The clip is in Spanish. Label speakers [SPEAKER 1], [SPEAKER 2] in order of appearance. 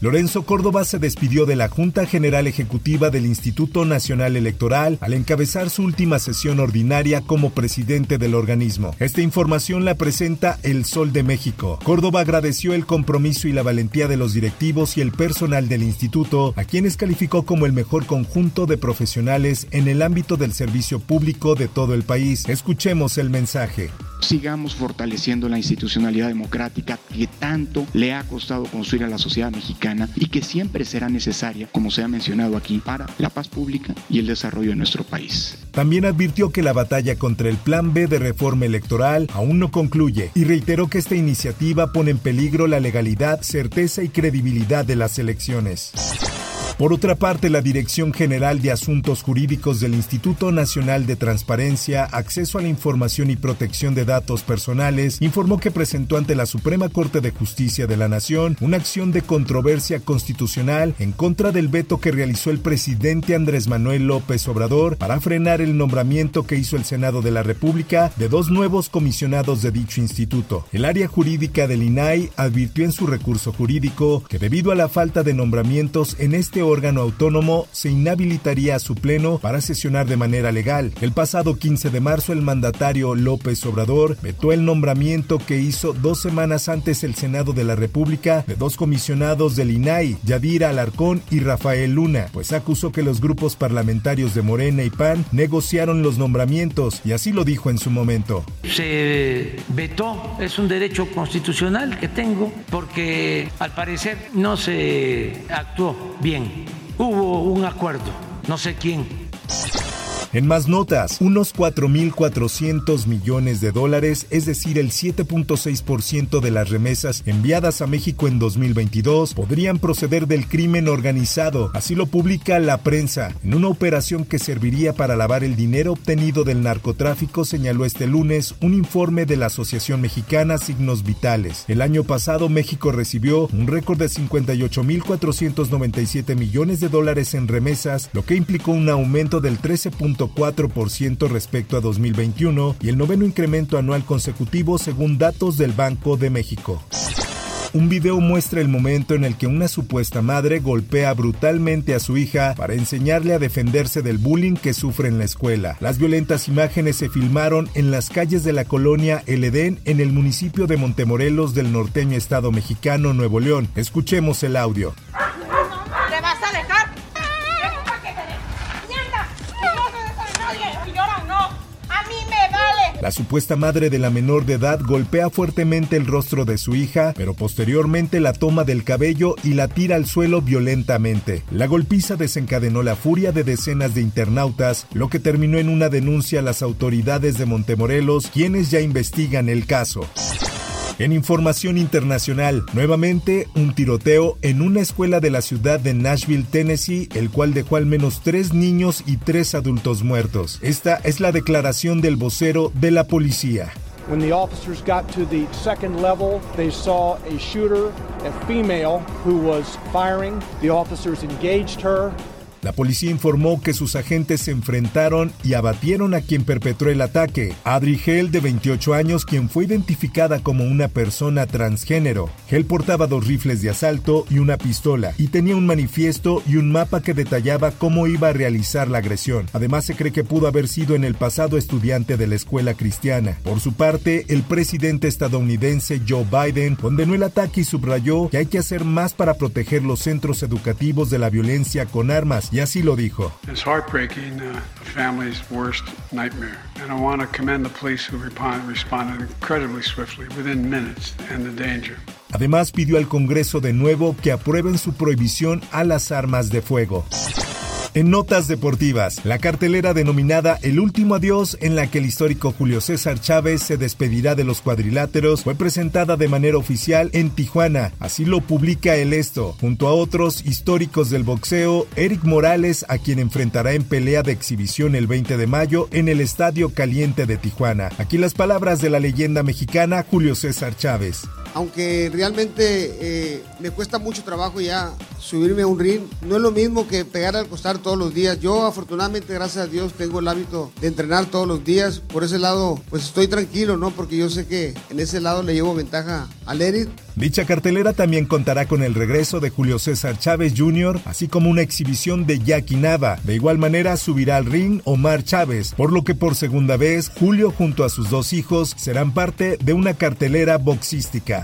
[SPEAKER 1] Lorenzo Córdoba se despidió de la Junta General Ejecutiva del Instituto Nacional Electoral al encabezar su última sesión ordinaria como presidente del organismo. Esta información la presenta El Sol de México. Córdoba agradeció el compromiso y la valentía de los directivos y el personal del instituto, a quienes calificó como el mejor conjunto de profesionales en el ámbito del servicio público de todo el país. Escuchemos el mensaje
[SPEAKER 2] sigamos fortaleciendo la institucionalidad democrática que tanto le ha costado construir a la sociedad mexicana y que siempre será necesaria, como se ha mencionado aquí, para la paz pública y el desarrollo de nuestro país.
[SPEAKER 1] También advirtió que la batalla contra el Plan B de reforma electoral aún no concluye y reiteró que esta iniciativa pone en peligro la legalidad, certeza y credibilidad de las elecciones. Por otra parte, la Dirección General de Asuntos Jurídicos del Instituto Nacional de Transparencia, Acceso a la Información y Protección de Datos Personales informó que presentó ante la Suprema Corte de Justicia de la Nación una acción de controversia constitucional en contra del veto que realizó el presidente Andrés Manuel López Obrador para frenar el nombramiento que hizo el Senado de la República de dos nuevos comisionados de dicho instituto. El área jurídica del INAI advirtió en su recurso jurídico que debido a la falta de nombramientos en este órgano autónomo se inhabilitaría a su pleno para sesionar de manera legal. El pasado 15 de marzo el mandatario López Obrador vetó el nombramiento que hizo dos semanas antes el Senado de la República de dos comisionados del INAI, Yadira Alarcón y Rafael Luna, pues acusó que los grupos parlamentarios de Morena y PAN negociaron los nombramientos y así lo dijo en su momento.
[SPEAKER 3] Se vetó, es un derecho constitucional que tengo porque al parecer no se actuó bien un acuerdo, no sé quién.
[SPEAKER 1] En más notas, unos 4.400 millones de dólares, es decir, el 7.6% de las remesas enviadas a México en 2022, podrían proceder del crimen organizado. Así lo publica la prensa. En una operación que serviría para lavar el dinero obtenido del narcotráfico, señaló este lunes un informe de la Asociación Mexicana Signos Vitales. El año pasado, México recibió un récord de 58.497 millones de dólares en remesas, lo que implicó un aumento del 13. 4% respecto a 2021 y el noveno incremento anual consecutivo según datos del Banco de México. Un video muestra el momento en el que una supuesta madre golpea brutalmente a su hija para enseñarle a defenderse del bullying que sufre en la escuela. Las violentas imágenes se filmaron en las calles de la colonia El Edén en el municipio de Montemorelos del norteño estado mexicano Nuevo León. Escuchemos el audio. La supuesta madre de la menor de edad golpea fuertemente el rostro de su hija, pero posteriormente la toma del cabello y la tira al suelo violentamente. La golpiza desencadenó la furia de decenas de internautas, lo que terminó en una denuncia a las autoridades de Montemorelos, quienes ya investigan el caso. En información internacional, nuevamente un tiroteo en una escuela de la ciudad de Nashville, Tennessee, el cual dejó al menos tres niños y tres adultos muertos. Esta es la declaración del vocero de la policía.
[SPEAKER 4] When the officers got to the second level, they saw a shooter, a female, who was firing. The officers engaged her.
[SPEAKER 1] La policía informó que sus agentes se enfrentaron y abatieron a quien perpetró el ataque, Adri Hell, de 28 años, quien fue identificada como una persona transgénero. Hell portaba dos rifles de asalto y una pistola, y tenía un manifiesto y un mapa que detallaba cómo iba a realizar la agresión. Además, se cree que pudo haber sido en el pasado estudiante de la escuela cristiana. Por su parte, el presidente estadounidense Joe Biden condenó el ataque y subrayó que hay que hacer más para proteger los centros educativos de la violencia con armas y así lo dijo.
[SPEAKER 5] It's heartbreaking, uh, a family's worst nightmare. And I want to commend the police who responded incredibly swiftly, within minutes, and the danger.
[SPEAKER 1] Además pidió al Congreso de nuevo que aprueben su prohibición a las armas de fuego. En notas deportivas, la cartelera denominada El último adiós, en la que el histórico Julio César Chávez se despedirá de los cuadriláteros, fue presentada de manera oficial en Tijuana. Así lo publica el Esto, junto a otros históricos del boxeo, Eric Morales, a quien enfrentará en pelea de exhibición el 20 de mayo en el Estadio Caliente de Tijuana. Aquí las palabras de la leyenda mexicana Julio César Chávez
[SPEAKER 6] aunque realmente eh, me cuesta mucho trabajo ya subirme a un ring, no es lo mismo que pegar al costar todos los días. Yo afortunadamente, gracias a Dios, tengo el hábito de entrenar todos los días. Por ese lado, pues estoy tranquilo, ¿no? Porque yo sé que en ese lado le llevo ventaja al Eric.
[SPEAKER 1] Dicha cartelera también contará con el regreso de Julio César Chávez Jr., así como una exhibición de Jackie Nava. De igual manera subirá al ring Omar Chávez, por lo que por segunda vez Julio junto a sus dos hijos serán parte de una cartelera boxística.